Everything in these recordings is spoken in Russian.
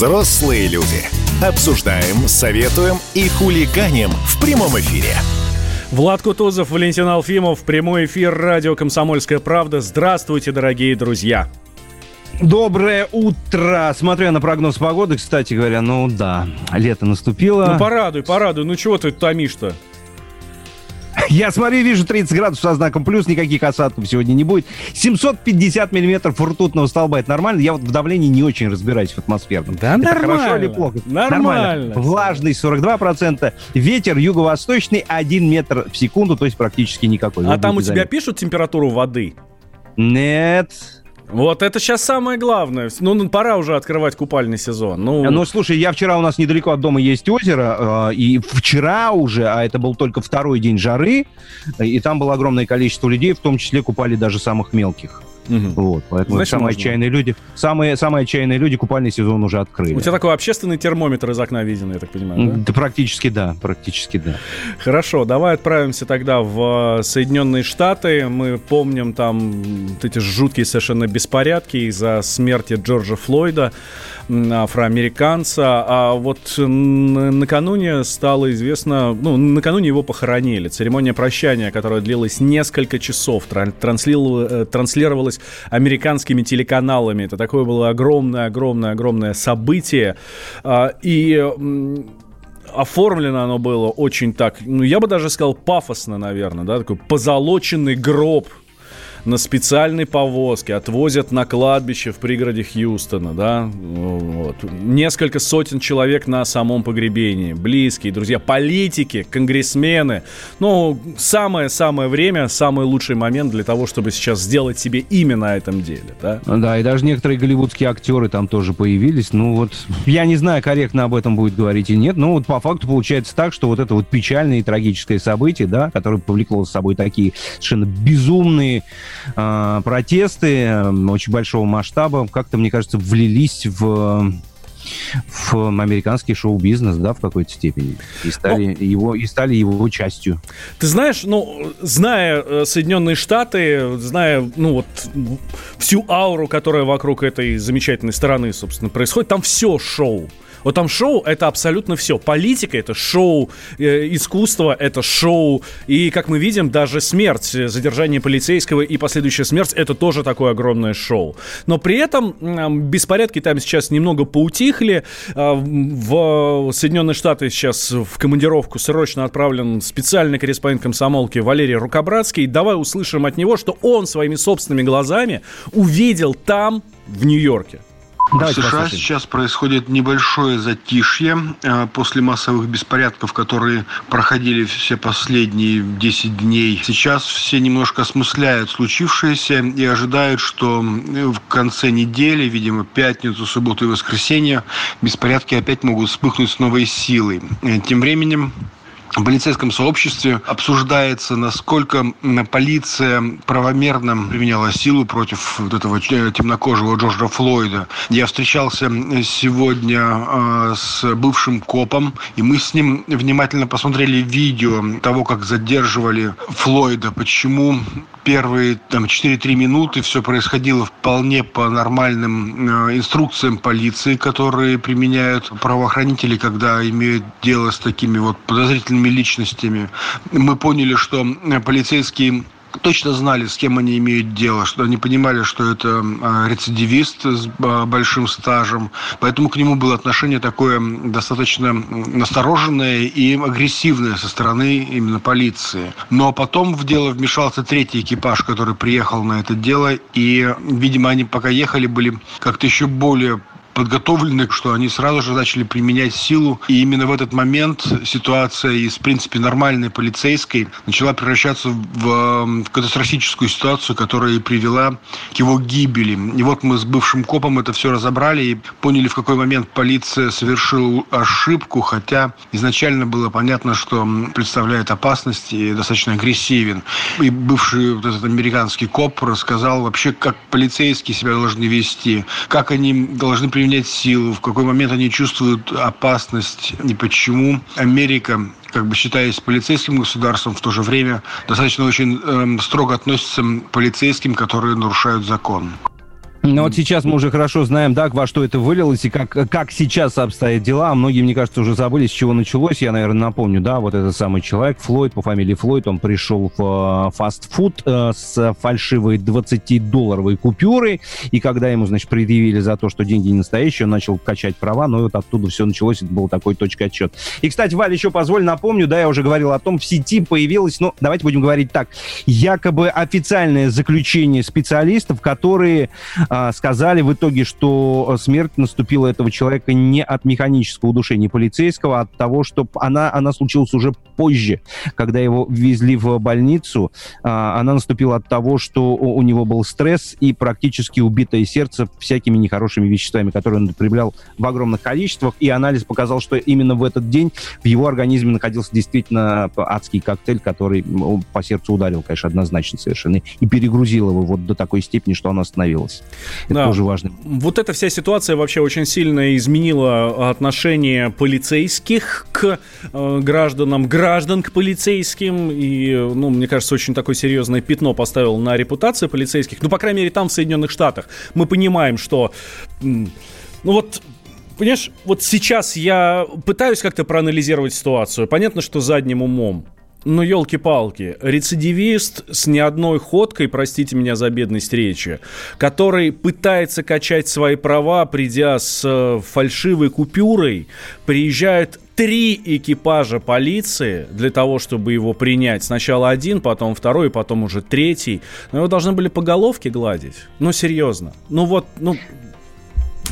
Взрослые люди. Обсуждаем, советуем и хулиганим в прямом эфире. Влад Кутузов, Валентин Алфимов, прямой эфир радио «Комсомольская правда». Здравствуйте, дорогие друзья. Доброе утро! Смотря на прогноз погоды, кстати говоря, ну да, лето наступило. Ну порадуй, порадуй. Ну чего ты томишь-то? Я смотрю, вижу 30 градусов со знаком плюс, никаких осадков сегодня не будет. 750 миллиметров ртутного столба, это нормально? Я вот в давлении не очень разбираюсь в атмосферном. Да это нормально. хорошо или плохо? Нормально. Влажность 42%, ветер юго-восточный 1 метр в секунду, то есть практически никакой. А Вы там у тебя заметны. пишут температуру воды? Нет. Вот это сейчас самое главное. Ну, ну, пора уже открывать купальный сезон. Ну, Ну, слушай, я вчера у нас недалеко от дома есть озеро, э, и вчера уже, а это был только второй день жары, э, и там было огромное количество людей, в том числе купали даже самых мелких. Мгм. Вот, поэтому Значит, самые можно. отчаянные люди, самые, самые отчаянные люди купальный сезон уже открыли. у тебя такой общественный термометр из окна виден, я так понимаю, да? Да, практически да, практически да. Хорошо, давай отправимся тогда в э, Соединенные Штаты. Мы помним там вот эти жуткие совершенно беспорядки из-за смерти Джорджа Флойда, афроамериканца. А вот накануне стало известно, ну, накануне его похоронили. Церемония прощания, которая длилась несколько часов, э, транслировалась американскими телеканалами. Это такое было огромное-огромное-огромное событие. А, И оформлено оно было очень так, ну, я бы даже сказал, пафосно, наверное, да, такой позолоченный гроб на специальной повозке отвозят на кладбище в пригороде Хьюстона, да, вот. Несколько сотен человек на самом погребении, близкие, друзья, политики, конгрессмены. Ну, самое-самое время, самый лучший момент для того, чтобы сейчас сделать себе имя на этом деле, да. Да, и даже некоторые голливудские актеры там тоже появились. Ну вот, я не знаю, корректно об этом будет говорить или нет, но вот по факту получается так, что вот это вот печальное и трагическое событие, да, которое повлекло за собой такие совершенно безумные а, протесты э, очень большого масштаба, как-то, мне кажется, влились в в американский шоу-бизнес, да, в какой-то степени. И стали, его, и стали его частью. Ты знаешь, ну, зная э, Соединенные Штаты, зная, ну, вот всю ауру, которая вокруг этой замечательной страны, собственно, происходит, там все шоу. Вот там шоу это абсолютно все. Политика это шоу, э, искусство это шоу. И, как мы видим, даже смерть, э, задержание полицейского и последующая смерть это тоже такое огромное шоу. Но при этом м, беспорядки там сейчас немного поутихли. А, В Соединенные Штаты сейчас в командировку срочно отправлен специальный корреспондент комсомолки Валерий Рукобратский. Давай услышим от него, что он своими собственными глазами увидел там, в Нью-Йорке. Давайте в США послушаем. сейчас происходит небольшое затишье э, после массовых беспорядков, которые проходили все последние 10 дней. Сейчас все немножко осмысляют случившееся и ожидают, что э, в конце недели, видимо, пятницу, субботу и воскресенье, беспорядки опять могут вспыхнуть с новой силой. Э, Тем временем в полицейском сообществе обсуждается, насколько полиция правомерно применяла силу против вот этого э, темнокожего Джорджа Флойда. Я встречался сегодня э, с бывшим копом, и мы с ним внимательно посмотрели видео того, как задерживали Флойда, почему первые там 4-3 минуты все происходило вполне по нормальным э, инструкциям полиции, которые применяют правоохранители, когда имеют дело с такими вот подозрительными личностями. Мы поняли, что э, полицейские точно знали, с кем они имеют дело, что они понимали, что это э, рецидивист с э, большим стажем, поэтому к нему было отношение такое достаточно настороженное и агрессивное со стороны именно полиции. Но потом в дело вмешался третий экипаж, который приехал на это дело, и, видимо, они пока ехали, были как-то еще более подготовлены, что они сразу же начали применять силу. И именно в этот момент ситуация из, в принципе, нормальной полицейской начала превращаться в, э, в катастрофическую ситуацию, которая и привела к его гибели. И вот мы с бывшим копом это все разобрали и поняли, в какой момент полиция совершила ошибку, хотя изначально было понятно, что представляет опасность и достаточно агрессивен. И бывший вот этот американский коп рассказал вообще, как полицейские себя должны вести, как они должны применять силу, в какой момент они чувствуют опасность и почему Америка как бы считаясь полицейским государством, в то же время достаточно очень эм, строго относится к полицейским, которые нарушают закон. Но вот сейчас мы уже хорошо знаем, да, во что это вылилось и как, как сейчас обстоят дела. Многие, мне кажется, уже забыли, с чего началось. Я, наверное, напомню, да, вот этот самый человек, Флойд, по фамилии Флойд, он пришел в э, фастфуд э, с фальшивой 20-долларовой купюрой. И когда ему, значит, предъявили за то, что деньги не настоящие, он начал качать права, но вот оттуда все началось, это был такой точка отчет. И, кстати, Валя, еще позволь напомню, да, я уже говорил о том, в сети появилось, ну, давайте будем говорить так, якобы официальное заключение специалистов, которые а, сказали в итоге, что смерть наступила этого человека не от механического удушения полицейского, а от того, что она, она случилась уже позже, когда его везли в больницу. А, она наступила от того, что у него был стресс и практически убитое сердце всякими нехорошими веществами, которые он употреблял в огромных количествах. И анализ показал, что именно в этот день в его организме находился действительно адский коктейль, который по сердцу ударил, конечно, однозначно совершенно, и перегрузил его вот до такой степени, что оно остановилось. Это да. тоже важно. Вот эта вся ситуация вообще очень сильно изменила отношение полицейских к э, гражданам, граждан к полицейским. И, ну, мне кажется, очень такое серьезное пятно поставил на репутацию полицейских. Ну, по крайней мере, там, в Соединенных Штатах. Мы понимаем, что... Ну вот понимаешь, вот сейчас я пытаюсь как-то проанализировать ситуацию. Понятно, что задним умом. Ну, елки-палки, рецидивист с не одной ходкой, простите меня за бедность речи, который пытается качать свои права, придя с э, фальшивой купюрой, приезжает три экипажа полиции для того, чтобы его принять. Сначала один, потом второй, потом уже третий. Но его должны были по головке гладить. Ну, серьезно. Ну вот, ну,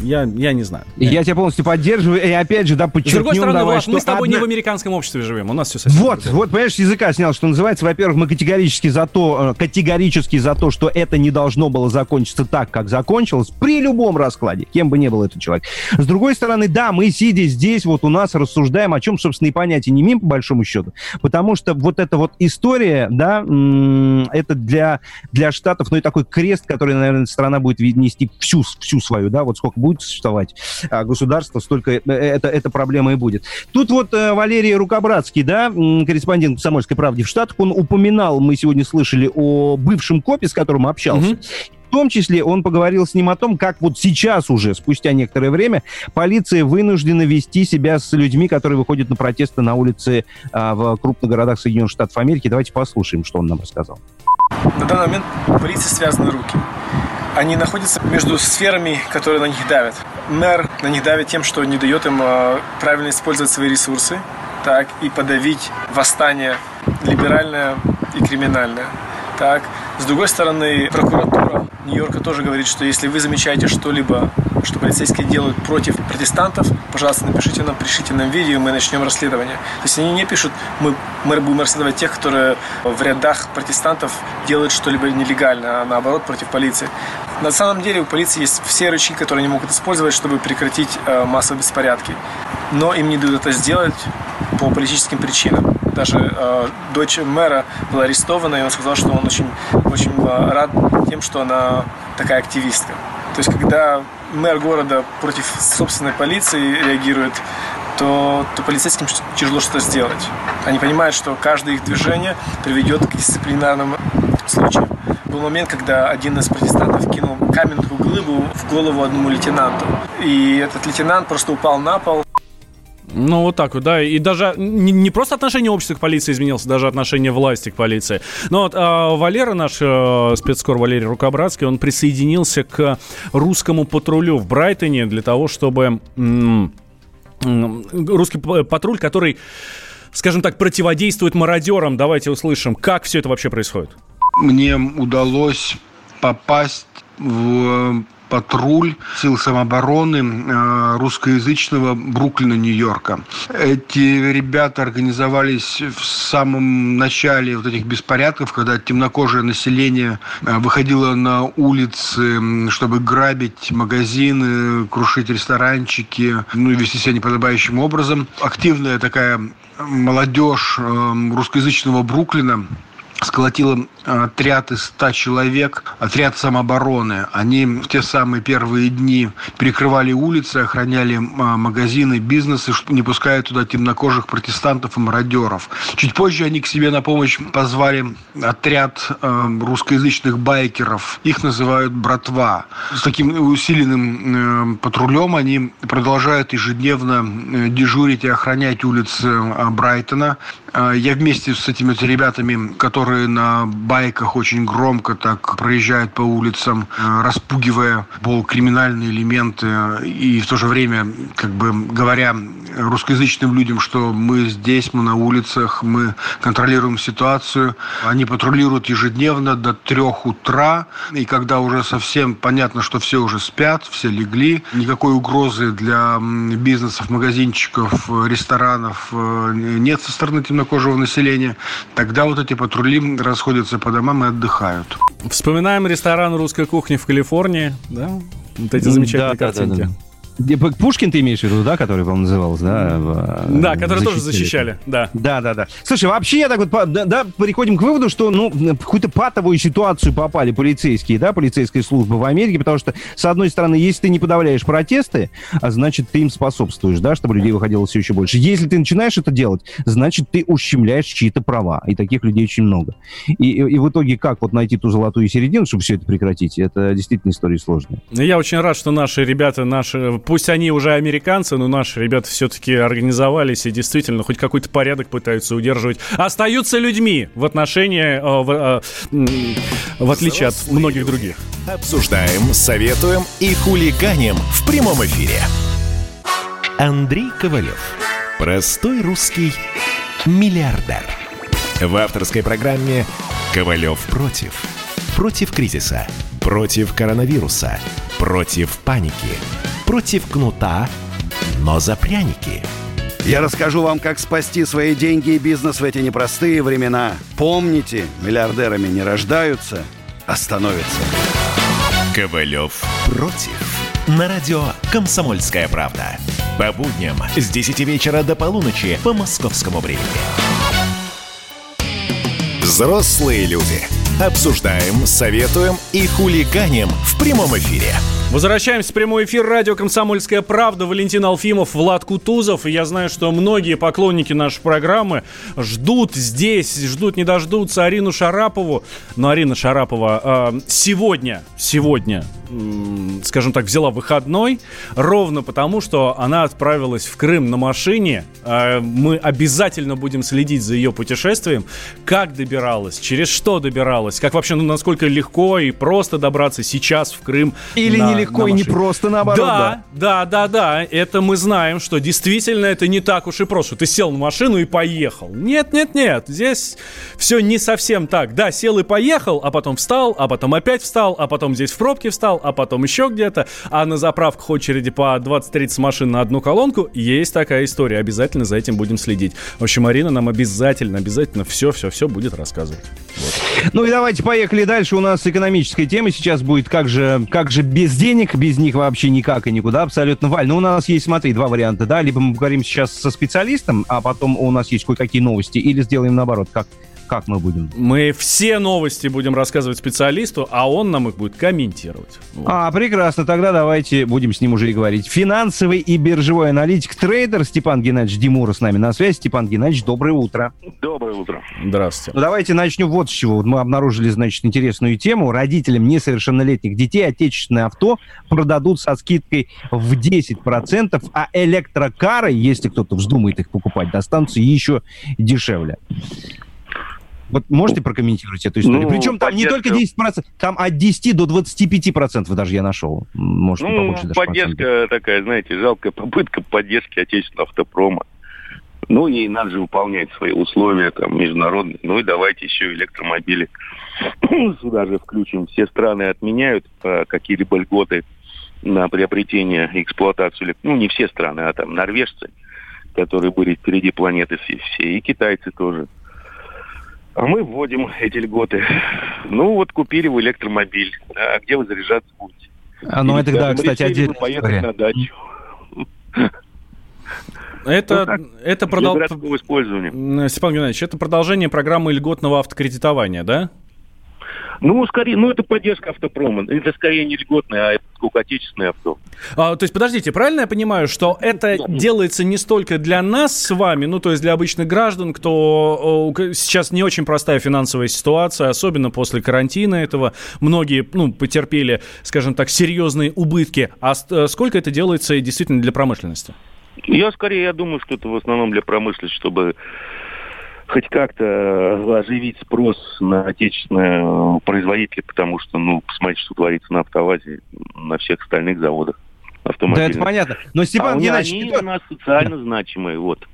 я, я не знаю. Я тебя полностью поддерживаю. И опять же, да, подчеркнем... С другой стороны, давай, Влад, мы с тобой одна... не в американском обществе живем. У нас все совсем Вот, вот, понимаешь, языка снял, что называется. Во-первых, мы категорически за то, э, категорически за то, что это не должно было закончиться так, как закончилось, при любом раскладе, кем бы ни был этот человек. С другой стороны, да, мы, сидя здесь, вот у нас рассуждаем, о чем, собственно, и понятия не имеем, по большому счету, потому что вот эта вот история, да, это для, для Штатов, ну и такой крест, который, наверное, страна будет нести всю, всю свою, да, вот сколько будет существовать а, государство, столько э, это, эта проблема и будет. Тут вот э, Валерий Рукобратский, да, корреспондент «Комсомольской правды» в Штатах, он упоминал, мы сегодня слышали о бывшем копе, с которым общался. Угу. В том числе он поговорил с ним о том, как вот сейчас уже, спустя некоторое время, полиция вынуждена вести себя с людьми, которые выходят на протесты на улице а, в крупных городах Соединенных Штатов Америки. Давайте послушаем, что он нам рассказал. На данный момент полиции связаны руки они находятся между сферами, которые на них давят. Мэр на них давит тем, что не дает им а, правильно использовать свои ресурсы, так, и подавить восстание либеральное и криминальное. Так. С другой стороны, прокуратура Нью-Йорка тоже говорит, что если вы замечаете что-либо, что полицейские делают против протестантов, пожалуйста, напишите нам, пришлите нам видео, мы начнем расследование. То есть они не пишут, мы, мы будем расследовать тех, которые в рядах протестантов делают что-либо нелегально, а наоборот против полиции. На самом деле у полиции есть все рычаги, которые они могут использовать, чтобы прекратить э, массовые беспорядки. Но им не дают это сделать по политическим причинам даже э, дочь мэра была арестована, и он сказал, что он очень, очень рад тем, что она такая активистка. То есть, когда мэр города против собственной полиции реагирует, то, то полицейским тяжело что-то сделать. Они понимают, что каждое их движение приведет к дисциплинарным случаям. Был момент, когда один из протестантов кинул каменную глыбу в голову одному лейтенанту. И этот лейтенант просто упал на пол. Ну, вот так вот, да. И даже не, не просто отношение общества к полиции изменилось, даже отношение власти к полиции. Но вот а, Валера, наш а, спецкор Валерий Рукобратский, он присоединился к русскому патрулю в Брайтоне для того, чтобы... Русский патруль, который, скажем так, противодействует мародерам. Давайте услышим, как все это вообще происходит. Мне удалось попасть в патруль сил самообороны э, русскоязычного Бруклина, Нью-Йорка. Эти ребята организовались в самом начале вот этих беспорядков, когда темнокожее население э, выходило на улицы, чтобы грабить магазины, крушить ресторанчики, ну и вести себя неподобающим образом. Активная такая молодежь э, русскоязычного Бруклина сколотила отряд из 100 человек, отряд самообороны. Они в те самые первые дни перекрывали улицы, охраняли магазины, бизнесы, не пуская туда темнокожих протестантов и мародеров. Чуть позже они к себе на помощь позвали отряд русскоязычных байкеров. Их называют «братва». С таким усиленным патрулем они продолжают ежедневно э, дежурить и охранять улицы Брайтона. Я вместе с этими ребятами, которые на байках очень громко так проезжают по улицам, э, распугивая полукриминальные элементы и в то же время, как бы говоря русскоязычным людям, что мы здесь, мы на улицах, мы контролируем ситуацию. Они патрулируют ежедневно до трех утра, и когда уже совсем понятно, что все уже спят, все легли, никакой угрозы для бизнесов, магазинчиков, ресторанов э, нет со стороны темнокожего населения, тогда вот эти патрули расходятся по домам и отдыхают. Вспоминаем ресторан русской кухни в Калифорнии, да? Вот эти замечательные да, картинки. Да, да, да. Пушкин ты имеешь в виду, да, который, по-моему, назывался, да? Да, который тоже защищали, да. Да, да, да. Слушай, вообще я так вот, да, да, приходим к выводу, что, ну, в какую-то патовую ситуацию попали полицейские, да, полицейская служба в Америке, потому что, с одной стороны, если ты не подавляешь протесты, а значит, ты им способствуешь, да, чтобы людей выходило все еще больше. Если ты начинаешь это делать, значит, ты ущемляешь чьи-то права, и таких людей очень много. И, и, и в итоге как вот найти ту золотую середину, чтобы все это прекратить, это действительно история сложная. Я очень рад, что наши ребята, наши пусть они уже американцы, но наши ребята все-таки организовались и действительно хоть какой-то порядок пытаются удерживать. Остаются людьми в отношении, э, в, э, в отличие от многих других. Обсуждаем, советуем и хулиганим в прямом эфире. Андрей Ковалев. Простой русский миллиардер. В авторской программе «Ковалев против». Против кризиса. Против коронавируса. Против паники против кнута, но за пряники. Я расскажу вам, как спасти свои деньги и бизнес в эти непростые времена. Помните, миллиардерами не рождаются, а становятся. Ковалев против. На радио «Комсомольская правда». По будням с 10 вечера до полуночи по московскому времени. Взрослые люди. Обсуждаем, советуем и хулиганим в прямом эфире. Возвращаемся в прямой эфир радио «Комсомольская правда». Валентин Алфимов, Влад Кутузов. И я знаю, что многие поклонники нашей программы ждут здесь, ждут, не дождутся Арину Шарапову. Но Арина Шарапова э, сегодня, сегодня, э, скажем так, взяла выходной. Ровно потому, что она отправилась в Крым на машине. Э, мы обязательно будем следить за ее путешествием. Как добиралась, через что добиралась, как вообще, ну, насколько легко и просто добраться сейчас в Крым. Или на... не легко и не просто, наоборот. Да, да, да, да, это мы знаем, что действительно это не так уж и просто. Ты сел на машину и поехал. Нет, нет, нет, здесь все не совсем так. Да, сел и поехал, а потом встал, а потом опять встал, а потом здесь в пробке встал, а потом еще где-то. А на заправках очереди по 20-30 машин на одну колонку есть такая история. Обязательно за этим будем следить. В общем, Марина нам обязательно, обязательно все-все-все будет рассказывать. Вот. Ну и давайте поехали дальше. У нас экономическая тема сейчас будет. Как же, как же без денег денег, без них вообще никак и никуда абсолютно. Валь, ну у нас есть, смотри, два варианта, да, либо мы поговорим сейчас со специалистом, а потом у нас есть кое-какие новости, или сделаем наоборот, как как мы будем? Мы все новости будем рассказывать специалисту, а он нам их будет комментировать. Вот. А, прекрасно. Тогда давайте будем с ним уже и говорить. Финансовый и биржевой аналитик, трейдер Степан Геннадьевич Димура с нами на связи. Степан Геннадьевич, доброе утро. Доброе утро. Здравствуйте. Ну, давайте начнем вот с чего. Мы обнаружили, значит, интересную тему. Родителям несовершеннолетних детей отечественное авто продадут со скидкой в 10%, а электрокары, если кто-то вздумает их покупать, достанутся еще дешевле. Вот можете прокомментировать эту историю? Ну, Причем там поддержка... не только 10%, там от 10 до 25% даже я нашел. Может, ну, побольше даже поддержка процентов. такая, знаете, жалкая попытка поддержки отечественного автопрома. Ну, и надо же выполнять свои условия там международные. Ну и давайте еще электромобили сюда же включим. Все страны отменяют э, какие-либо льготы на приобретение и эксплуатацию. Ну, не все страны, а там норвежцы, которые были впереди планеты все, и китайцы тоже. А мы вводим эти льготы. Ну вот купили вы электромобиль. А где вы заряжаться будете? А, ну это, да, кстати, отдельно. поехать на дачу. Это, вот это продол... использования. Степан Геннадьевич, это продолжение программы льготного автокредитования, да? Ну, скорее, ну, это поддержка автопрома. Это скорее не льготное, а это отечественное авто. А, то есть, подождите, правильно я понимаю, что это да, делается не столько для нас с вами, ну, то есть для обычных граждан, кто сейчас не очень простая финансовая ситуация, особенно после карантина этого, многие, ну, потерпели, скажем так, серьезные убытки. А э, сколько это делается действительно для промышленности? Я скорее, я думаю, что это в основном для промышленности, чтобы хоть как-то э, оживить спрос на отечественные э, производители, потому что, ну, посмотрите, что творится на автовазе, на всех остальных заводах Да, это понятно. Но, Степан а Геннадьевич... Они у нас социально значимые, вот.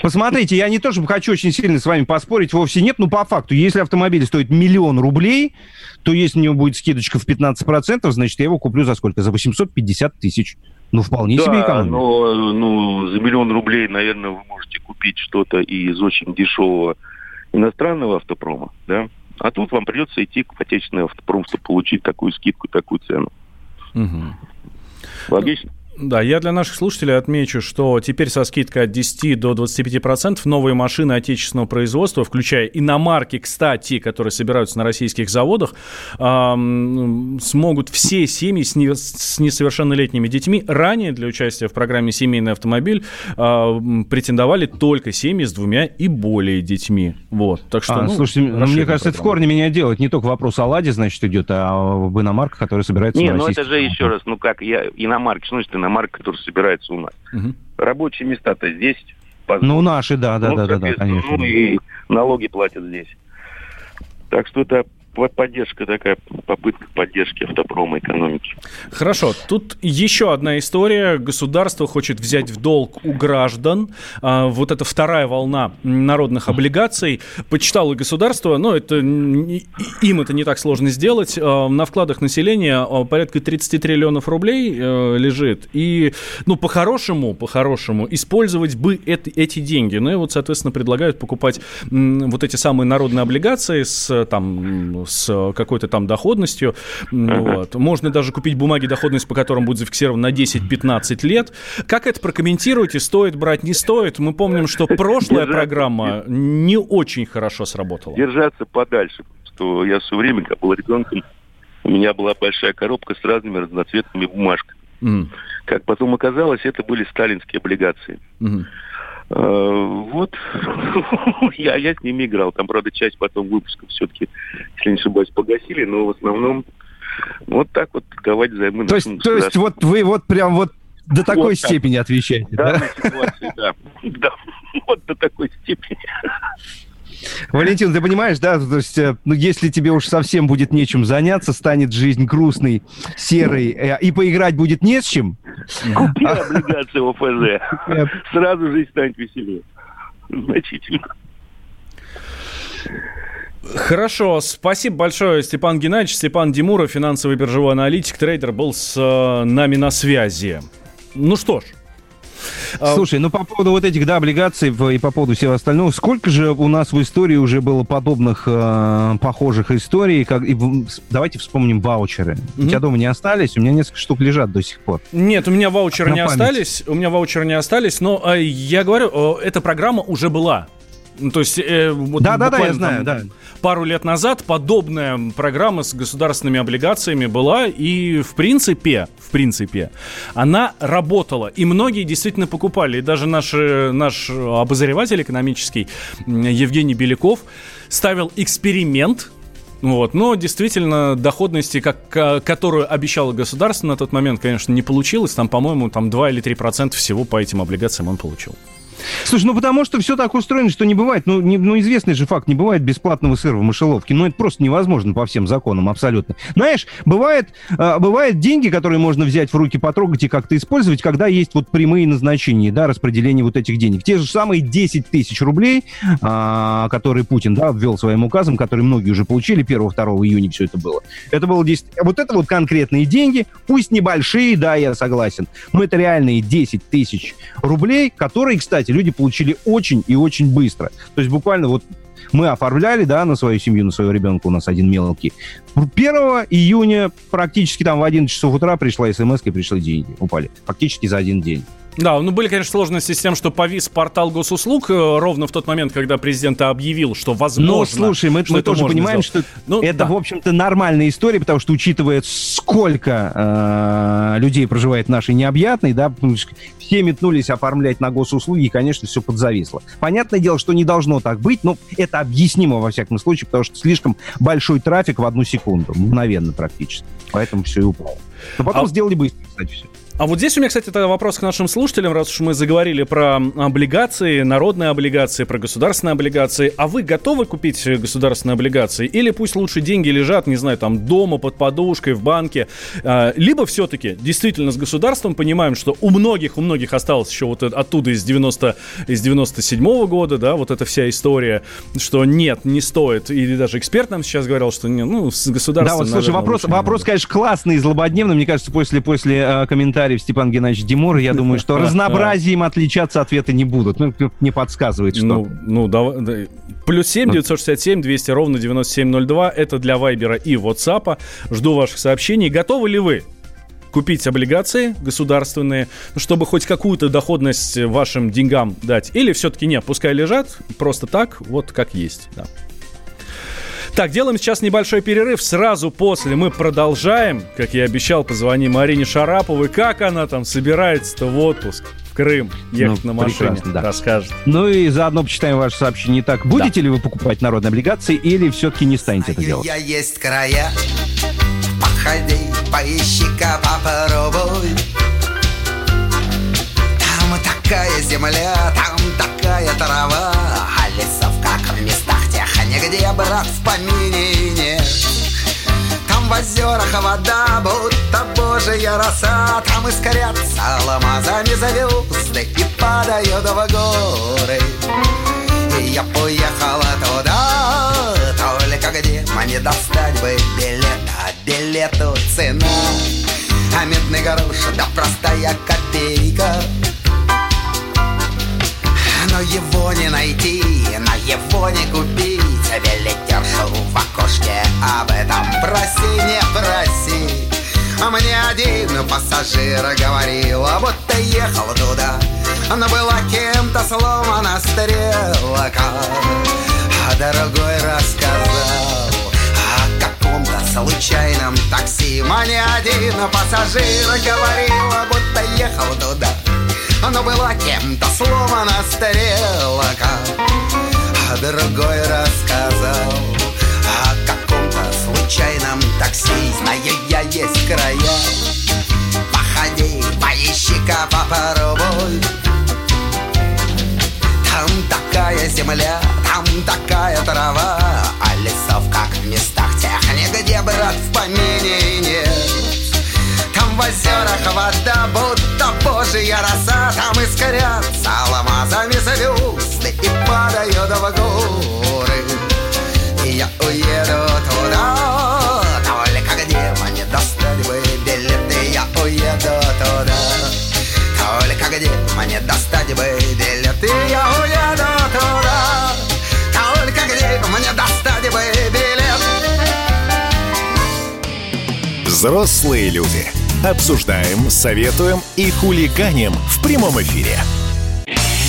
Посмотрите, я не то, чтобы хочу очень сильно с вами поспорить, вовсе нет, но по факту, если автомобиль стоит миллион рублей, то если у него будет скидочка в 15%, значит, я его куплю за сколько? За 850 тысяч. Ну, вполне да, себе экономия. но ну, за миллион рублей, наверное, вы можете купить что-то из очень дешевого иностранного автопрома, да? А тут вам придется идти к отечественному автопрому, чтобы получить такую скидку, такую цену. Угу. Логично? Да, я для наших слушателей отмечу, что теперь со скидкой от 10 до 25% новые машины отечественного производства, включая иномарки, кстати, которые собираются на российских заводах, э, смогут все семьи с, не, с несовершеннолетними детьми. Ранее для участия в программе «Семейный автомобиль» э, претендовали только семьи с двумя и более детьми. Вот. Так что, а, ну, слушайте, мне кажется, программа. это в корне меня делает. Не только вопрос о «Ладе», значит, идет, а об иномарках, которые собираются не, на ну это же еще раз, ну как, я иномарки, что значит иномарка, которая собирается у нас. Угу. Рабочие места-то здесь. Ну, наши, да, да, ну, да, да, да, конечно. Ну, и налоги платят здесь. Так что это поддержка такая, попытка поддержки автопрома экономики. Хорошо, тут еще одна история. Государство хочет взять в долг у граждан. А, вот эта вторая волна народных облигаций. Почитало государство, но это, им это не так сложно сделать. А, на вкладах населения а, порядка 30 триллионов рублей э, лежит. И, ну, по-хорошему, по-хорошему, использовать бы это, эти деньги. Ну и вот, соответственно, предлагают покупать вот эти самые народные облигации с там с какой-то там доходностью. Uh-huh. Вот. Можно даже купить бумаги доходность, по которым будет зафиксировано на 10-15 лет. Как это прокомментируете? Стоит брать, не стоит? Мы помним, что прошлая программа не очень хорошо сработала. Держаться подальше. Что я все время, когда был ребенком, у меня была большая коробка с разными разноцветными бумажками. Mm. Как потом оказалось, это были сталинские облигации. Mm. Э, вот, я, я с ними играл. Там, правда, часть потом выпусков все-таки, если не ошибаюсь, погасили, но в основном вот так вот давать займы. То есть, то есть вот вы вот прям вот до такой вот степени так. отвечаете, да? Ситуации, да. да. Вот до такой степени. Валентин, ты понимаешь, да, то есть, э, ну, если тебе уж совсем будет нечем заняться, станет жизнь грустной, серой, э, и поиграть будет не с чем. Купи облигации ОФЗ. Сразу жизнь станет веселее. Значительно. Хорошо, спасибо большое, Степан Геннадьевич. Степан Димуров, финансовый биржевой аналитик, трейдер, был с э, нами на связи. Ну что ж, а, Слушай, ну по поводу вот этих, да, облигаций и по поводу всего остального, сколько же у нас в истории уже было подобных э, похожих историй? Как, и, давайте вспомним ваучеры. Mm-hmm. У тебя дома не остались? У меня несколько штук лежат до сих пор. Нет, у меня ваучеры не память. остались. У меня ваучеры не остались, но э, я говорю, э, эта программа уже была. Ну, то есть, э, вот да, да, да, я знаю, там, да. Пару лет назад подобная программа с государственными облигациями была, и в принципе, в принципе, она работала, и многие действительно покупали, и даже наш, наш обозреватель экономический Евгений Беляков ставил эксперимент вот. Но действительно доходности, как, которую обещало государство на тот момент, конечно, не получилось. Там, по-моему, там 2 или 3 процента всего по этим облигациям он получил. Слушай, ну потому что все так устроено, что не бывает, ну, не, ну известный же факт, не бывает бесплатного сыра в мышеловке. Ну это просто невозможно по всем законам абсолютно. Знаешь, бывает, э, бывают деньги, которые можно взять в руки, потрогать и как-то использовать, когда есть вот прямые назначения, да, распределение вот этих денег. Те же самые 10 тысяч рублей, э, которые Путин, да, ввел своим указом, которые многие уже получили 1-2 июня все это было. Это было 10... Вот это вот конкретные деньги, пусть небольшие, да, я согласен, но это реальные 10 тысяч рублей, которые, кстати, люди получили очень и очень быстро. То есть буквально вот мы оформляли, да, на свою семью, на своего ребенка, у нас один мелкий. 1 июня практически там в 11 часов утра пришла смс и пришли деньги, упали. Фактически за один день. Да, ну были, конечно, сложности с тем, что повис портал госуслуг э, ровно в тот момент, когда президент объявил, что возможно... Ну, слушай, мы, мы тоже понимаем, сделать. что ну, это, да. в общем-то, нормальная история, потому что, учитывая, сколько э, людей проживает в нашей необъятной, да, все метнулись оформлять на госуслуги, и, конечно, все подзависло. Понятное дело, что не должно так быть, но это объяснимо во всяком случае, потому что слишком большой трафик в одну секунду, мгновенно практически. Поэтому все и упало. Но потом а... сделали быстро, кстати, все. А вот здесь у меня, кстати, это вопрос к нашим слушателям, раз уж мы заговорили про облигации, народные облигации, про государственные облигации. А вы готовы купить государственные облигации? Или пусть лучше деньги лежат, не знаю, там дома, под подушкой, в банке? А, либо все-таки действительно с государством понимаем, что у многих, у многих осталось еще вот оттуда из 90, из 97 -го года, да, вот эта вся история, что нет, не стоит. Или даже эксперт нам сейчас говорил, что не, ну, с государством... Да, вот, слушай, вопрос, вопрос, конечно, классный и злободневный. Мне кажется, после, после э, комментария комментариев Степан Геннадьевич Димур, я думаю, что разнообразием отличаться ответы не будут. Ну, не подсказывает, что. Ну, ну давай. Плюс 7 967 200 ровно 9702. Это для Вайбера и WhatsApp. Жду ваших сообщений. Готовы ли вы купить облигации государственные, чтобы хоть какую-то доходность вашим деньгам дать? Или все-таки нет, пускай лежат просто так, вот как есть. Да. Так, делаем сейчас небольшой перерыв. Сразу после мы продолжаем. Как я обещал, позвоним Марине Шараповой. Как она там собирается-то в отпуск? в Крым ехать ну, на машине, да. расскажет. Ну и заодно почитаем ваше сообщение. Так, будете да. ли вы покупать народные облигации или все-таки не станете это делать? Я есть края, походи, поищи-ка, попробуй. Там такая земля, там такая трава, а лесов как в местах Нигде, брат, в помине. Нет Там в озерах вода, будто божья роса. Там искрятся алмазами звезды И падают в горы. И я поехала туда Только где мне достать бы билет. А билету цена. А медный грош, да простая копейка. Но его не найти, на его не купить Билетершу в окошке об этом проси, не проси. А мне один пассажир говорил, а будто ехал туда Но была кем-то сломана стрелка. А дорогой рассказал о каком-то случайном такси. Мне один пассажир говорил, а будто ехал туда но была кем-то сломана стрелка А другой рассказал О каком-то случайном такси Знаю я есть края. Походи, поищи-ка, попробуй Там такая земля, там такая трава А лесов, как в местах тех Нигде, брат, в помине нет. В озерах вода, будто божья роса Там искрятся алмазами звезды И падают в горы И я уеду туда Только где мне достать бы билеты Я уеду туда Только где мне достать бы билеты Я уеду туда Только где мне достать бы билеты Взрослые люди. Обсуждаем, советуем и хулиганим в прямом эфире.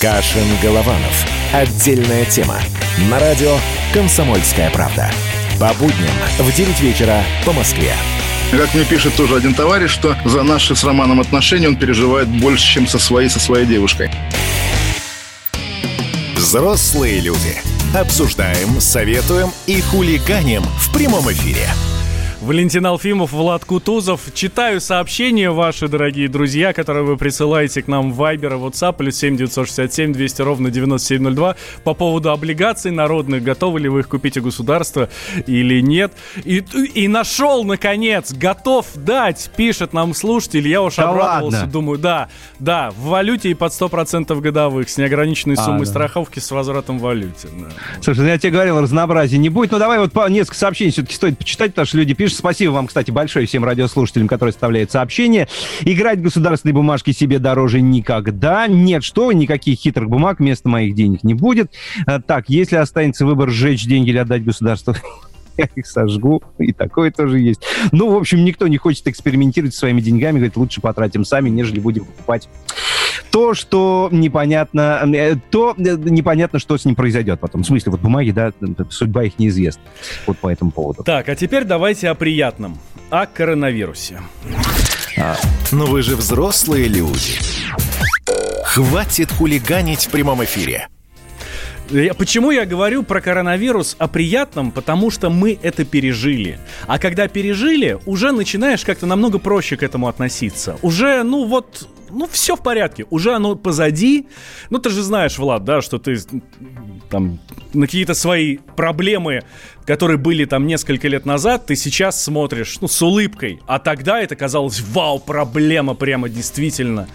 Кашин-Голованов. Отдельная тема. На радио «Комсомольская правда». По будням в 9 вечера по Москве. Как мне пишет тоже один товарищ, что за наши с Романом отношения он переживает больше, чем со своей, со своей девушкой. Взрослые люди. Обсуждаем, советуем и хулиганим в прямом эфире. Валентин Алфимов, Влад Кутузов. Читаю сообщения ваши, дорогие друзья, которые вы присылаете к нам в Viber и WhatsApp, плюс 7 967 200 ровно 9702, по поводу облигаций народных. Готовы ли вы их купить у государства или нет? И, и нашел, наконец, готов дать, пишет нам слушатель. Я уж Да обрадовался, ладно? думаю, да, да, в валюте и под 100% годовых, с неограниченной А, суммой да. страховки с возвратом в валюте. да. Слушай, ну я тебе говорил, разнообразия не будет. Ну давай вот по несколько сообщений все-таки стоит почитать, потому что люди пишут. Спасибо вам, кстати, большое всем радиослушателям, которые оставляют сообщения. Играть государственные бумажки себе дороже никогда. Нет, что никаких хитрых бумаг вместо моих денег не будет. А, Так, если останется выбор сжечь деньги или отдать государству, я их сожгу, и такое тоже есть. Ну, в общем, никто не хочет экспериментировать со своими деньгами, говорит, лучше потратим сами, нежели будем покупать то, что непонятно, э, то э, непонятно, что с ним произойдет потом. В смысле, вот бумаги, да, судьба их неизвестна. Вот по этому поводу. Так, а теперь давайте о приятном. О коронавирусе. Но вы же взрослые люди. Хватит хулиганить в прямом эфире. Почему я говорю про коронавирус о приятном? Потому что мы это пережили. А когда пережили, уже начинаешь как-то намного проще к этому относиться. Уже, ну вот, ну все в порядке. Уже оно позади. Ну ты же знаешь, Влад, да, что ты там на какие-то свои проблемы, которые были там несколько лет назад, ты сейчас смотришь, ну, с улыбкой. А тогда это казалось, вау, проблема прямо действительно.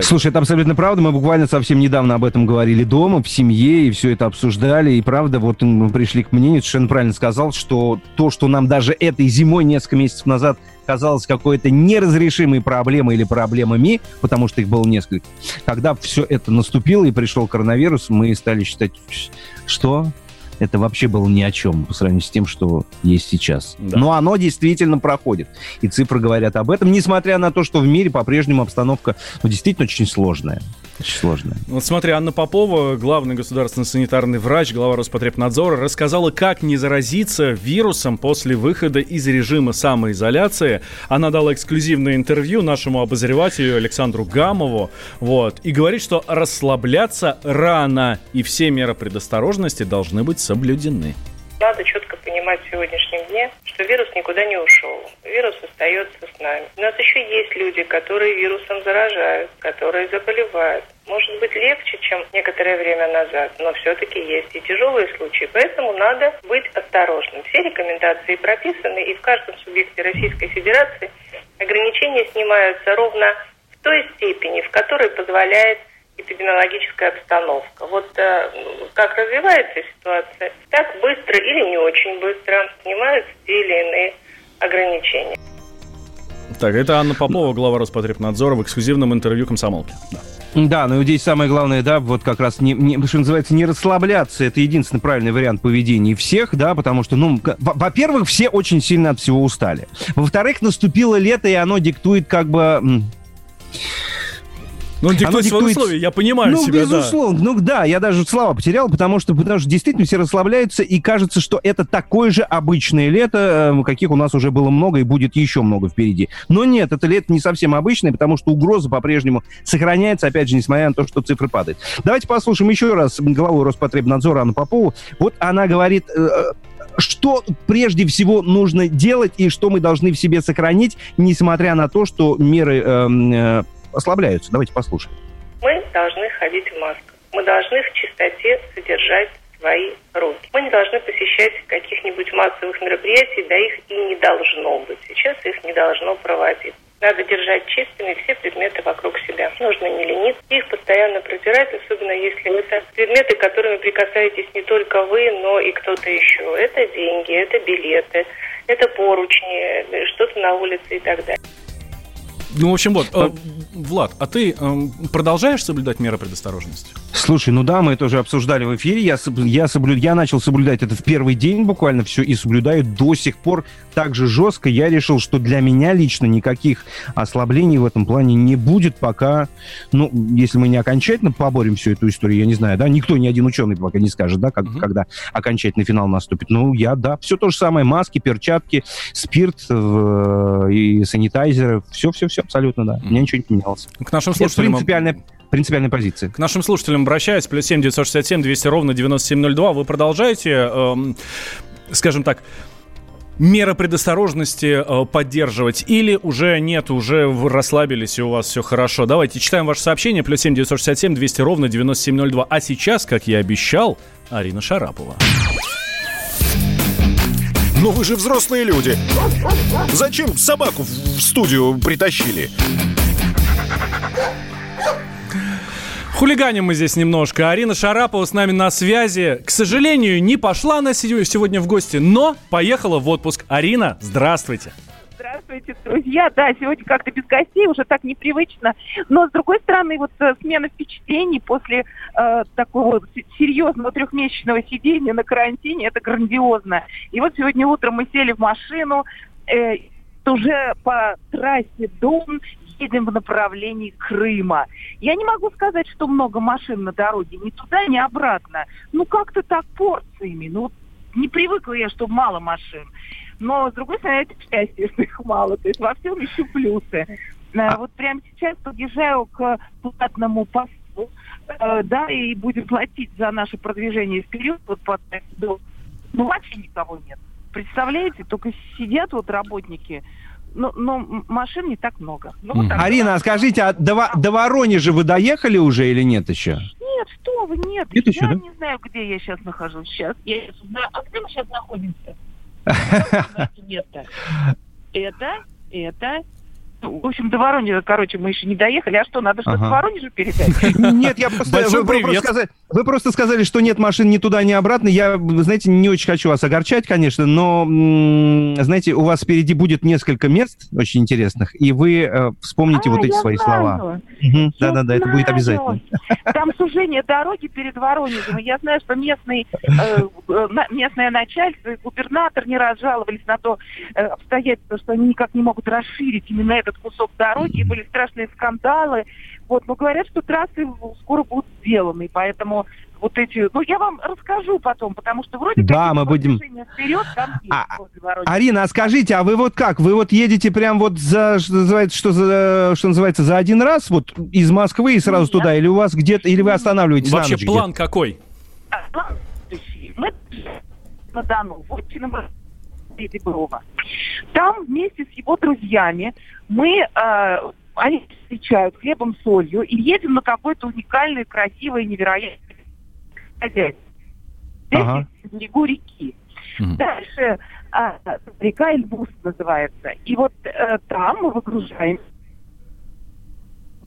Слушай, это абсолютно правда. Мы буквально совсем недавно об этом говорили дома, в семье, и все это обсуждали. И правда, вот мы пришли к мнению, совершенно правильно сказал, что то, что нам даже этой зимой несколько месяцев назад казалось какой-то неразрешимой проблемой или проблемами, потому что их было несколько. Когда все это наступило и пришел коронавирус, мы стали считать, что это вообще было ни о чем по сравнению с тем, что есть сейчас. Да. Но оно действительно проходит. И цифры говорят об этом, несмотря на то, что в мире по-прежнему обстановка ну, действительно очень сложная. Очень сложная. Вот смотри, Анна Попова, главный государственный санитарный врач, глава Роспотребнадзора, рассказала, как не заразиться вирусом после выхода из режима самоизоляции. Она дала эксклюзивное интервью нашему обозревателю Александру Гамову, вот, и говорит, что расслабляться рано, и все меры предосторожности должны быть соблюдены. Надо четко понимать в сегодняшнем дне, что вирус никуда не ушел. Вирус остается с нами. У нас еще есть люди, которые вирусом заражают, которые заболевают. Может быть легче, чем некоторое время назад, но все-таки есть и тяжелые случаи. Поэтому надо быть осторожным. Все рекомендации прописаны, и в каждом субъекте Российской Федерации ограничения снимаются ровно в той степени, в которой позволяет эпидемиологическая обстановка. Вот э, как развивается ситуация, так быстро или не очень быстро снимаются те или иные ограничения. Так, это Анна Попова, глава Роспотребнадзора в эксклюзивном интервью комсомолки. Да. Да, но здесь самое главное, да, вот как раз, не, не- что называется, не расслабляться. Это единственный правильный вариант поведения всех, да, потому что, ну, во-первых, все очень сильно от всего устали. Во-вторых, наступило лето, и оно диктует как бы... Ну, он диктует Оно диктует- условия, я понимаю ну, себя, да. безусловно. Ну, да, я даже слова потерял, потому что, потому что действительно все расслабляются, и кажется, что это такое же обычное лето, э, каких у нас уже было много и будет еще много впереди. Но нет, это лето не совсем обычное, потому что угроза по-прежнему сохраняется, опять же, несмотря на то, что цифры падают. Давайте послушаем еще раз главу Роспотребнадзора Анну Попову. Вот она говорит... э, что прежде всего нужно делать и что мы должны в себе сохранить, несмотря на то, что меры эм, э, ослабляются. Давайте послушаем. Мы должны ходить в масках. Мы должны в чистоте содержать свои руки. Мы не должны посещать каких-нибудь массовых мероприятий, да их и не должно быть. Сейчас их не должно проводить. Надо держать чистыми все предметы вокруг себя. Нужно не лениться, их постоянно протирать, особенно если это предметы, которыми прикасаетесь не только вы, но и кто-то еще. Это деньги, это билеты, это поручни, что-то на улице и так далее. Ну, в общем, вот, э, Влад, а ты э, продолжаешь соблюдать меры предосторожности? Слушай, ну да, мы это уже обсуждали в эфире. Я, я, соблю... я начал соблюдать это в первый день буквально все и соблюдаю до сих пор так же жестко. Я решил, что для меня лично никаких ослаблений в этом плане не будет, пока, ну, если мы не окончательно поборем всю эту историю, я не знаю, да, никто, ни один ученый пока не скажет, да, как, когда окончательный финал наступит. Ну, я, да, все то же самое, маски, перчатки, спирт э, и санитайзеры, все-все-все абсолютно, да. У меня ничего не поменялось. К нашим Это слушателям... принципиальная, принципиальная позиция. К нашим слушателям обращаюсь, плюс 7 967 200 ровно 9702. Вы продолжаете, эм, скажем так, меры предосторожности э, поддерживать? Или уже нет, уже вы расслабились и у вас все хорошо? Давайте читаем ваше сообщение. Плюс семь девятьсот шестьдесят семь двести ровно девяносто семь ноль два. А сейчас, как я обещал, Арина Шарапова. Но вы же взрослые люди. Зачем собаку в студию притащили? Хулиганим мы здесь немножко. Арина Шарапова с нами на связи. К сожалению, не пошла она сегодня в гости, но поехала в отпуск. Арина, здравствуйте. Здравствуйте, друзья. Да, сегодня как-то без гостей, уже так непривычно. Но, с другой стороны, вот э, смена впечатлений после э, такого серьезного трехмесячного сидения на карантине, это грандиозно. И вот сегодня утром мы сели в машину, э, уже по трассе Дон едем в направлении Крыма. Я не могу сказать, что много машин на дороге, ни туда, ни обратно. Ну, как-то так порциями. Ну, не привыкла я, что мало машин. Но, с другой стороны, это счастье, что их мало. То есть во всем ищу плюсы. Э, а... Вот прямо сейчас подъезжаю к платному посту, э, да, и будем платить за наше продвижение вперед, вот по до... Ну, вообще никого нет. Представляете, только сидят вот работники, но, но машин не так много. Ну, вот так Арина, а скажите, а до, до Воронежа вы доехали уже или нет еще? Нет, что вы, нет. нет я еще, да? не знаю, где я сейчас нахожусь. Сейчас я знаю. А где мы сейчас находимся? Это, это, в общем, до Воронежа, короче, мы еще не доехали. А что, надо что-то ага. Воронежу передать? Нет, я просто... Вы, просто сказали, вы просто сказали, что нет машин ни туда, ни обратно. Я, знаете, не очень хочу вас огорчать, конечно, но, знаете, у вас впереди будет несколько мест очень интересных, и вы э, вспомните а, вот эти свои знаю. слова. Да-да-да, это будет обязательно. Там сужение дороги перед Воронежем. Я знаю, что местный, э, э местное начальство и губернатор не раз жаловались на то э, обстоятельство, что они никак не могут расширить именно это этот кусок дороги, были страшные скандалы. Вот, но говорят, что трассы скоро будут сделаны, поэтому вот эти... Ну, я вам расскажу потом, потому что вроде да, мы будем... вперед там есть а, Арина, а скажите, а вы вот как? Вы вот едете прям вот за, что называется, что, за, что называется, за один раз вот из Москвы и сразу Нет. туда? Или у вас где-то, или вы останавливаетесь Вообще план какой? А, план Мы на Дону, в Реброва. Там вместе с его друзьями мы, э, они встречают хлебом, солью и едем на какой-то уникальный, красивый, невероятный хозяйство. Ага. в берегу реки. Mm. Дальше а, река Эльбус называется. И вот э, там мы выгружаем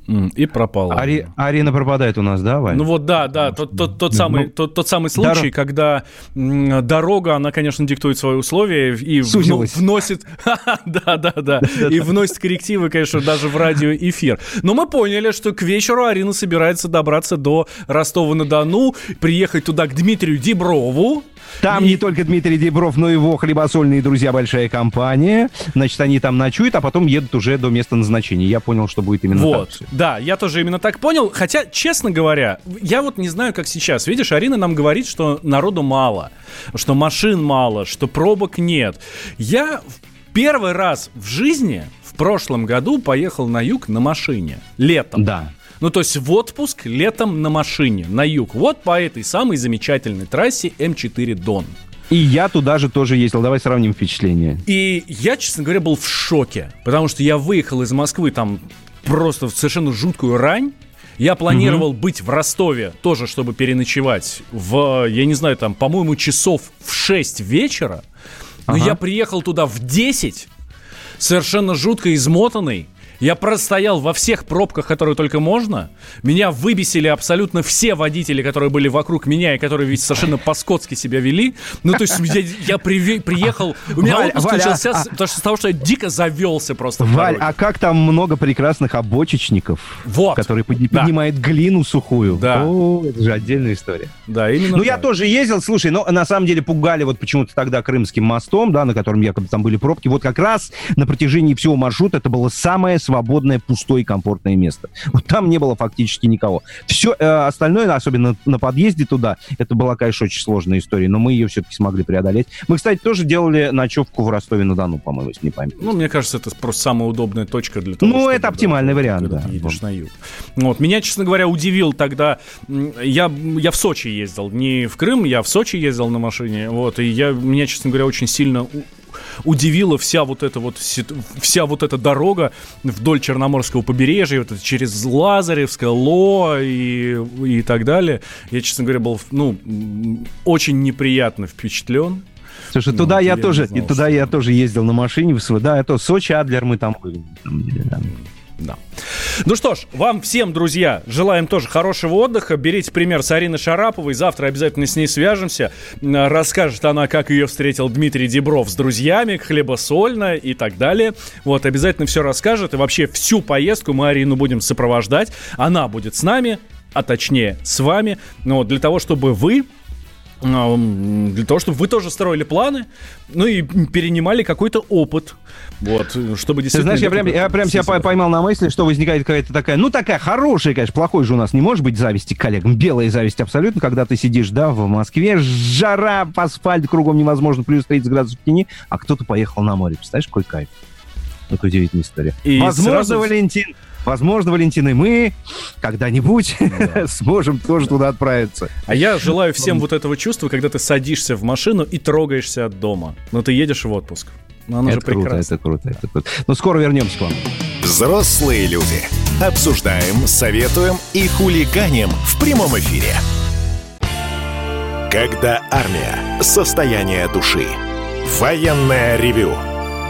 и пропала. Ари, Арина пропадает у нас, да, Вань? Ну вот да, да, тот, тот, тот, самый, ну, тот, тот самый случай, дор... когда дорога, она, конечно, диктует свои условия и вно, вносит, да, да, да, и вносит коррективы, конечно, даже в радиоэфир. Но мы поняли, что к вечеру Арина собирается добраться до Ростова-на-Дону, приехать туда к Дмитрию Деброву, там и... не только Дмитрий Дебров, но и его хлебосольные друзья, большая компания. Значит, они там ночуют, а потом едут уже до места назначения. Я понял, что будет именно вот. так. Да, я тоже именно так понял. Хотя, честно говоря, я вот не знаю, как сейчас. Видишь, Арина нам говорит, что народу мало, что машин мало, что пробок нет. Я первый раз в жизни в прошлом году поехал на юг на машине. Летом. Да. Ну, то есть в отпуск летом на машине, на юг. Вот по этой самой замечательной трассе М4 Дон. И я туда же тоже ездил. Давай сравним впечатления. И я, честно говоря, был в шоке. Потому что я выехал из Москвы там просто в совершенно жуткую рань. Я планировал угу. быть в Ростове тоже, чтобы переночевать в, я не знаю, там, по-моему, часов в 6 вечера. Но ага. я приехал туда в 10, совершенно жутко измотанный. Я простоял во всех пробках, которые только можно. Меня выбесили абсолютно все водители, которые были вокруг меня и которые ведь совершенно по-скотски себя вели. Ну, то есть я, я при, приехал, у меня Валь, отпуск Валь, начался а, потому что, с того, что я дико завелся просто. Валь, а как там много прекрасных обочечников, вот. которые подни, да. поднимают глину сухую? Да. О, это же отдельная история. Да, именно Ну, так. я тоже ездил, слушай, но на самом деле пугали вот почему-то тогда Крымским мостом, да, на котором якобы там были пробки. Вот как раз на протяжении всего маршрута это было самое свободное, пустое, комфортное место. Вот там не было фактически никого. Все э, остальное, особенно на подъезде туда, это была, конечно, очень сложная история, но мы ее все-таки смогли преодолеть. Мы, кстати, тоже делали ночевку в Ростове-на-Дону, по-моему, если не память. Ну, мне кажется, это просто самая удобная точка для того, Ну, это оптимальный да, вариант, да. едешь вот. на юг. Вот. Меня, честно говоря, удивил тогда... Я, я в Сочи ездил, не в Крым, я в Сочи ездил на машине, вот, и я, меня, честно говоря, очень сильно удивила вся вот эта вот вся вот эта дорога вдоль Черноморского побережья, вот это через Лазаревское, Ло и, и так далее. Я, честно говоря, был ну, очень неприятно впечатлен. Слушай, ну, туда я, тоже, знал, и туда что... я тоже ездил на машине. Да, это Сочи, Адлер мы там были. Да. Ну что ж, вам всем, друзья, желаем тоже хорошего отдыха. Берите пример с Арины Шараповой. Завтра обязательно с ней свяжемся. Расскажет она, как ее встретил Дмитрий Дебров с друзьями, хлебосольно и так далее. Вот, обязательно все расскажет. И вообще всю поездку мы Арину будем сопровождать. Она будет с нами, а точнее с вами. Но ну, для того, чтобы вы для того, чтобы вы тоже строили планы, ну и перенимали какой-то опыт, вот, чтобы действительно... Ты знаешь, я прям, я прям себя поймал на мысли, что возникает какая-то такая, ну такая хорошая, конечно, плохой же у нас не может быть зависти к коллегам, белая зависть абсолютно, когда ты сидишь, да, в Москве, жара, асфальт кругом невозможно, плюс 30 градусов в тени, а кто-то поехал на море, представляешь, какой кайф. Это удивительная история. И Возможно, сразу... Валентин, Возможно, Валентин, и мы когда-нибудь да. сможем тоже туда отправиться. А я желаю всем вот этого чувства, когда ты садишься в машину и трогаешься от дома. Но ты едешь в отпуск. Ну, оно это же круто, прекрасно. Это круто, это круто. Ну, скоро вернемся к вам. Взрослые люди. Обсуждаем, советуем и хулиганим в прямом эфире. Когда армия. Состояние души. Военное ревю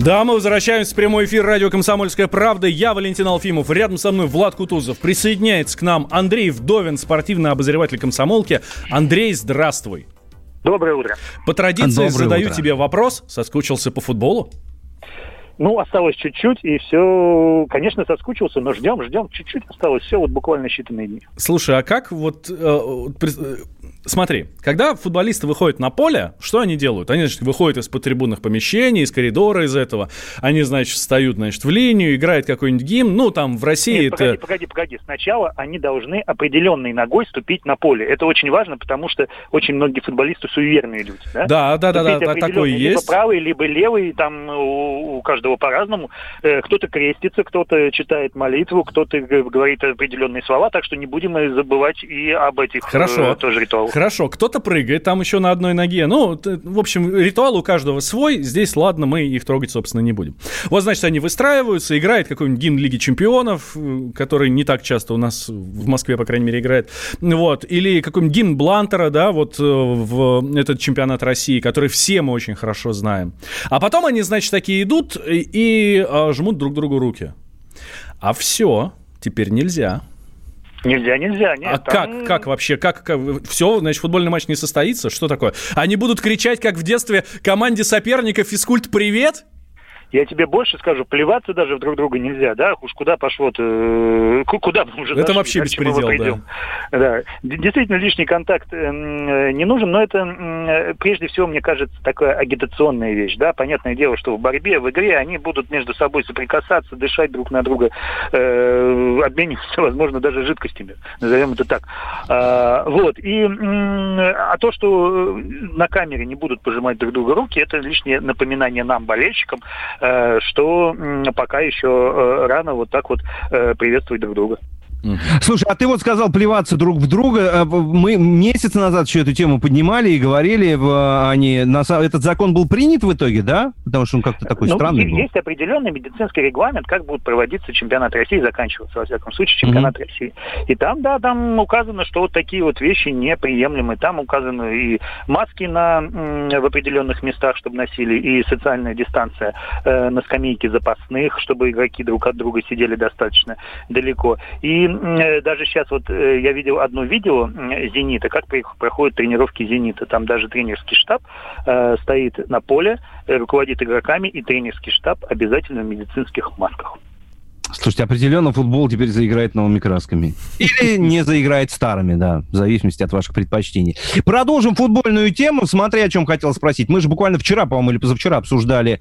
Да, мы возвращаемся в прямой эфир радио «Комсомольская правда». Я Валентин Алфимов. Рядом со мной Влад Кутузов. Присоединяется к нам Андрей Вдовин, спортивный обозреватель «Комсомолки». Андрей, здравствуй. Доброе утро. По традиции Доброе задаю утро. тебе вопрос. Соскучился по футболу? Ну, осталось чуть-чуть, и все, конечно, соскучился, но ждем, ждем, чуть-чуть осталось, все вот буквально считанные дни. Слушай, а как вот э, смотри, когда футболисты выходят на поле, что они делают? Они, значит, выходят из-под трибунных помещений, из коридора из этого. Они, значит, встают, значит, в линию, играют какой-нибудь гимн. Ну, там в России Нет, это... Погоди, погоди, погоди. Сначала они должны определенной ногой ступить на поле. Это очень важно, потому что очень многие футболисты суеверные люди. Да, да, да, да, да такой либо есть. Либо правый, либо левый, там у, у каждого по-разному. Э, кто-то крестится, кто-то читает молитву, кто-то говорит определенные слова, так что не будем забывать и об этих Хорошо. Э, тоже ритуалах. Хорошо, кто-то прыгает там еще на одной ноге. Ну, в общем, ритуал у каждого свой. Здесь, ладно, мы их трогать, собственно, не будем. Вот, значит, они выстраиваются, играет какой-нибудь гимн Лиги Чемпионов, э, который не так часто у нас в Москве, по крайней мере, играет. Вот. Или какой-нибудь гимн Блантера, да, вот э, в этот чемпионат России, который все мы очень хорошо знаем. А потом они, значит, такие идут и, и а, жмут друг другу руки. А все, теперь нельзя. Нельзя, нельзя. Нет, а там... как, как вообще? Как, как, все, значит, футбольный матч не состоится? Что такое? Они будут кричать, как в детстве, команде соперника «Физкульт, привет»? Я тебе больше скажу, плеваться даже в друг друга нельзя, да? Уж куда пошло-то, э, куда мы уже Это зашли, вообще беспредел, да. да. Действительно, лишний контакт э, не нужен, но это, прежде всего, мне кажется, такая агитационная вещь, да? Понятное дело, что в борьбе, в игре они будут между собой соприкасаться, дышать друг на друга, э, обмениваться, возможно, даже жидкостями, назовем это так. А, вот, и а то, что на камере не будут пожимать друг друга руки, это лишнее напоминание нам, болельщикам, Э, что пока еще э, рано вот так вот э, приветствовать друг друга. Слушай, а ты вот сказал плеваться друг в друга. Мы месяц назад еще эту тему поднимали и говорили, они, этот закон был принят в итоге, да? Потому что он как-то такой ну, странный был. Есть определенный медицинский регламент, как будет проводиться чемпионат России, заканчиваться, во всяком случае, чемпионат mm-hmm. России. И там, да, там указано, что вот такие вот вещи неприемлемы. Там указаны и маски на, в определенных местах, чтобы носили, и социальная дистанция э, на скамейке запасных, чтобы игроки друг от друга сидели достаточно далеко. И э, даже сейчас вот э, я видел одно видео э, «Зенита», как проходят тренировки «Зенита». Там даже тренерский штаб э, стоит на поле, э, руководит игроками, и тренерский штаб обязательно в медицинских масках. Слушайте, определенно футбол теперь заиграет новыми красками. Или не заиграет старыми, да, в зависимости от ваших предпочтений. Продолжим футбольную тему. Смотри, о чем хотел спросить. Мы же буквально вчера, по-моему, или позавчера обсуждали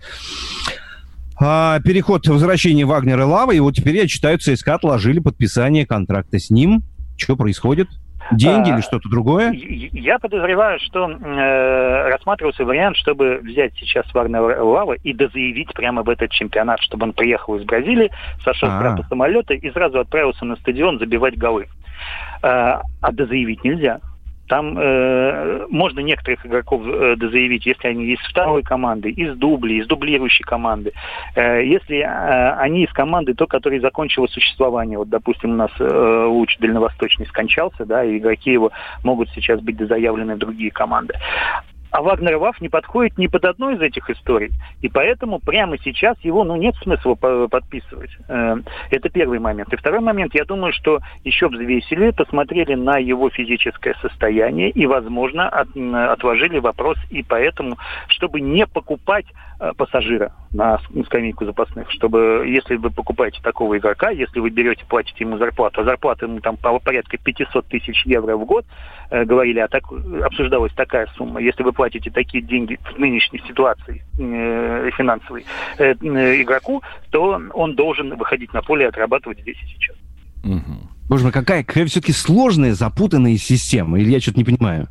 а, переход, возвращение Вагнера Лавы, и вот теперь, я читаю, ЦСКА отложили подписание контракта с ним. Что происходит? Деньги А, или что-то другое? Я подозреваю, что э, рассматривался вариант, чтобы взять сейчас Вагнера Лава и дозаявить прямо в этот чемпионат, чтобы он приехал из Бразилии, сошел А. с трапа самолета и сразу отправился на стадион забивать голы. Э, а дозаявить нельзя. Там э, можно некоторых игроков э, дозаявить, если они из второй команды, из дубли, из дублирующей команды. Э, если э, они из команды, то, которая закончила существование. Вот, допустим, у нас э, луч дальневосточный скончался, да, и игроки его могут сейчас быть дозаявлены в другие команды. А Вагнер Ваф не подходит ни под одну из этих историй. И поэтому прямо сейчас его ну, нет смысла по- подписывать. Э, Это первый момент. И второй момент, я думаю, что еще взвесили, посмотрели на его физическое состояние и, возможно, от- отложили вопрос и поэтому, чтобы не покупать пассажира на скамейку запасных, чтобы, если вы покупаете такого игрока, если вы берете, платите ему зарплату, а зарплата ему там по- порядка 500 тысяч евро в год, э, говорили, а так, обсуждалась такая сумма. Если вы платите такие деньги в нынешней ситуации э, финансовой э, э, игроку, то он должен выходить на поле и отрабатывать здесь и сейчас. Боже мой, какая, какая все-таки сложная, запутанная система. Или я что-то не понимаю?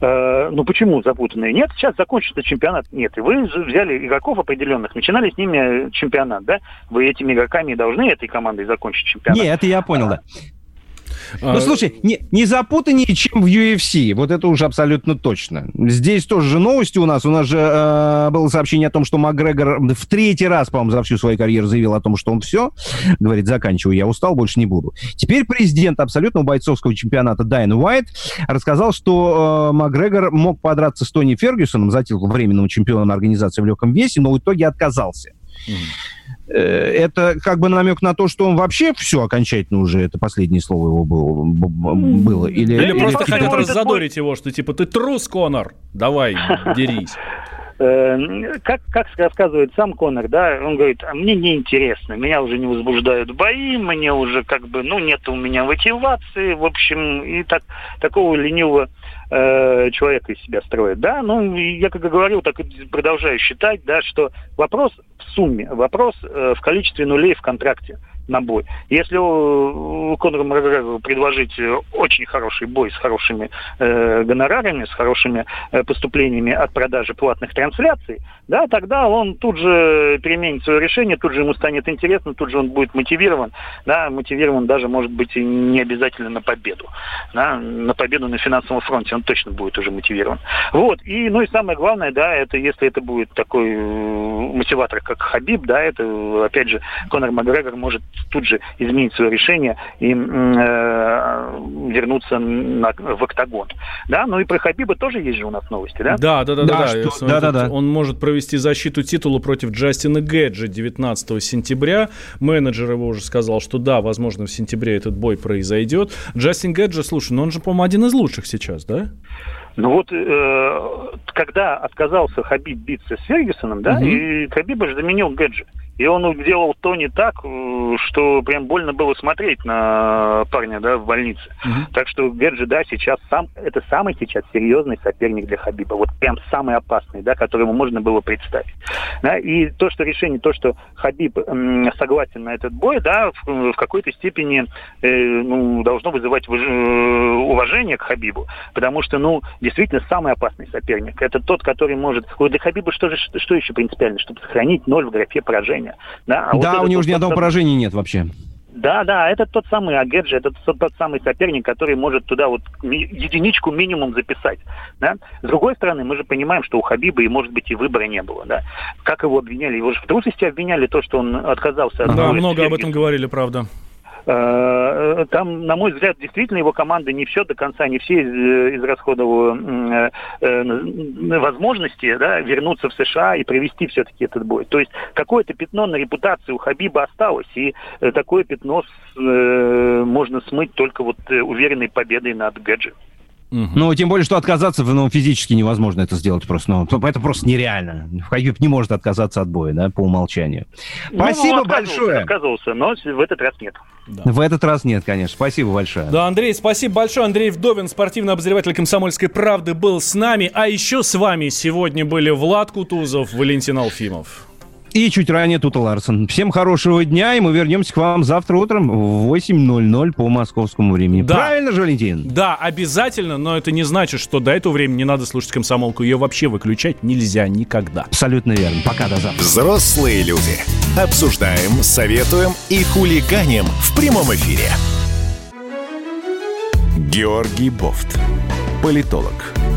Э, ну почему запутанные? Нет, сейчас закончится чемпионат. Нет, и вы взяли игроков определенных, начинали с ними чемпионат, да? Вы этими игроками должны этой командой закончить чемпионат. Нет, это я понял, да. А, Ну, слушай, не, не запутаннее, чем в UFC. Вот это уже абсолютно точно. Здесь тоже же новости у нас. У нас же э, было сообщение о том, что Макгрегор в третий раз, по-моему, за всю свою карьеру заявил о том, что он все. Говорит, заканчиваю, я устал, больше не буду. Теперь президент абсолютного бойцовского чемпионата Дайн Уайт рассказал, что э, Макгрегор мог подраться с Тони Фергюсоном за титул временного чемпиона организации в легком весе, но в итоге отказался. Это как бы намек на то, что он вообще все окончательно уже, это последнее слово его было, было. Или, Или или просто хотят раззадорить его, что типа ты трус, Конор, давай, дерись. Э, Как, как рассказывает сам Конор, да, он говорит, а мне неинтересно, меня уже не возбуждают бои, мне уже как бы, ну, нет у меня мотивации, в общем, и так, такого ленивого э, человека из себя строит, да, ну, я как и говорил, так и продолжаю считать, да, что вопрос в сумме, вопрос э, в количестве нулей в контракте на бой. Если у, у Конора Макгрегора предложить э, очень хороший бой с хорошими э, гонорарами, с хорошими э, поступлениями от продажи платных трансляций, да, тогда он тут же переменит свое решение, тут же ему станет интересно, тут же он будет мотивирован, да, мотивирован даже, может быть, и не обязательно на победу, да, на победу на финансовом фронте он точно будет уже мотивирован. Вот, и, ну и самое главное, да, это если это будет такой э, мотиватор, как Хабиб, да, это, опять же, Конор Макгрегор может тут же изменить свое решение и э, вернуться на, в октагон. Да, ну и про Хабиба тоже есть же у нас новости, да? Да, да, да, да. Да, да. что- смотрю, да, да, да. Он может провести защиту титула против Джастина Гэджи 19 сентября. Менеджер его уже сказал, что да, возможно, в сентябре этот бой произойдет. Джастин Гэджи, слушай, ну он же, по-моему, один из лучших сейчас, да? Ну вот, э, когда отказался Хабиб биться с Фергюсоном, да, Мгм. и Хабиба же заменил Гэджи. И он делал то не так, э, что прям больно было смотреть на парня, да, в больнице. Так что Гэджи, да, сейчас сам, это самый сейчас серьезный соперник для Хабиба. Вот прям самый опасный, да, которому можно было представить. Да, и то, что решение, то, что Хабиб м, согласен на этот бой, да, в, в какой-то степени э, ну, должно вызывать выж- э, уважение к Хабибу. Потому что, ну, действительно, самый опасный соперник. Это тот, который может... Вот для Хабиба что, же, что еще принципиально? Чтобы сохранить ноль в графе поражения. Да, а вот Да, это у него же ни одного поражения нет вообще. да, да, это тот самый Агеджи, это тот, тот самый соперник, который может туда вот ми- единичку минимум записать. Да? С другой стороны, мы же понимаем, что у Хабиба и, может быть, и выбора не было. Да? Как его обвиняли? Его же в трусости обвиняли то, что он отказался от Да, много об этом говорили, правда. Э, там, на мой взгляд, действительно его команда не все до конца, не все из, израсходовала возможности да, вернуться в США и провести все-таки этот бой. То есть какое-то пятно на репутации у Хабиба осталось, и такое пятно можно смыть только вот уверенной победой над Гэджи. Угу. Ну, тем более, что отказаться ну, физически невозможно это сделать просто. Ну, это просто нереально. Хабиб не может отказаться от боя, да, по умолчанию. Ну, Спасибо большое. Отказывался, но в этот раз нет. Да. В этот раз нет, конечно. Спасибо большое. Да, Андрей, спасибо большое. Андрей Вдовин, спортивный обозреватель «Комсомольской правды», был с нами. А еще с вами сегодня были Влад Кутузов, Валентин Алфимов. И чуть ранее Тута Ларсон. Всем хорошего дня, и мы вернемся к вам завтра утром в 8.00 по московскому времени. Да. Правильно же, Валентин? Да, обязательно, но это не значит, что до этого времени не надо слушать комсомолку. Ее вообще выключать нельзя никогда. Абсолютно верно. Пока, до завтра. Взрослые люди. Обсуждаем, советуем и хулиганим в прямом эфире. Георгий Бофт. Политолог,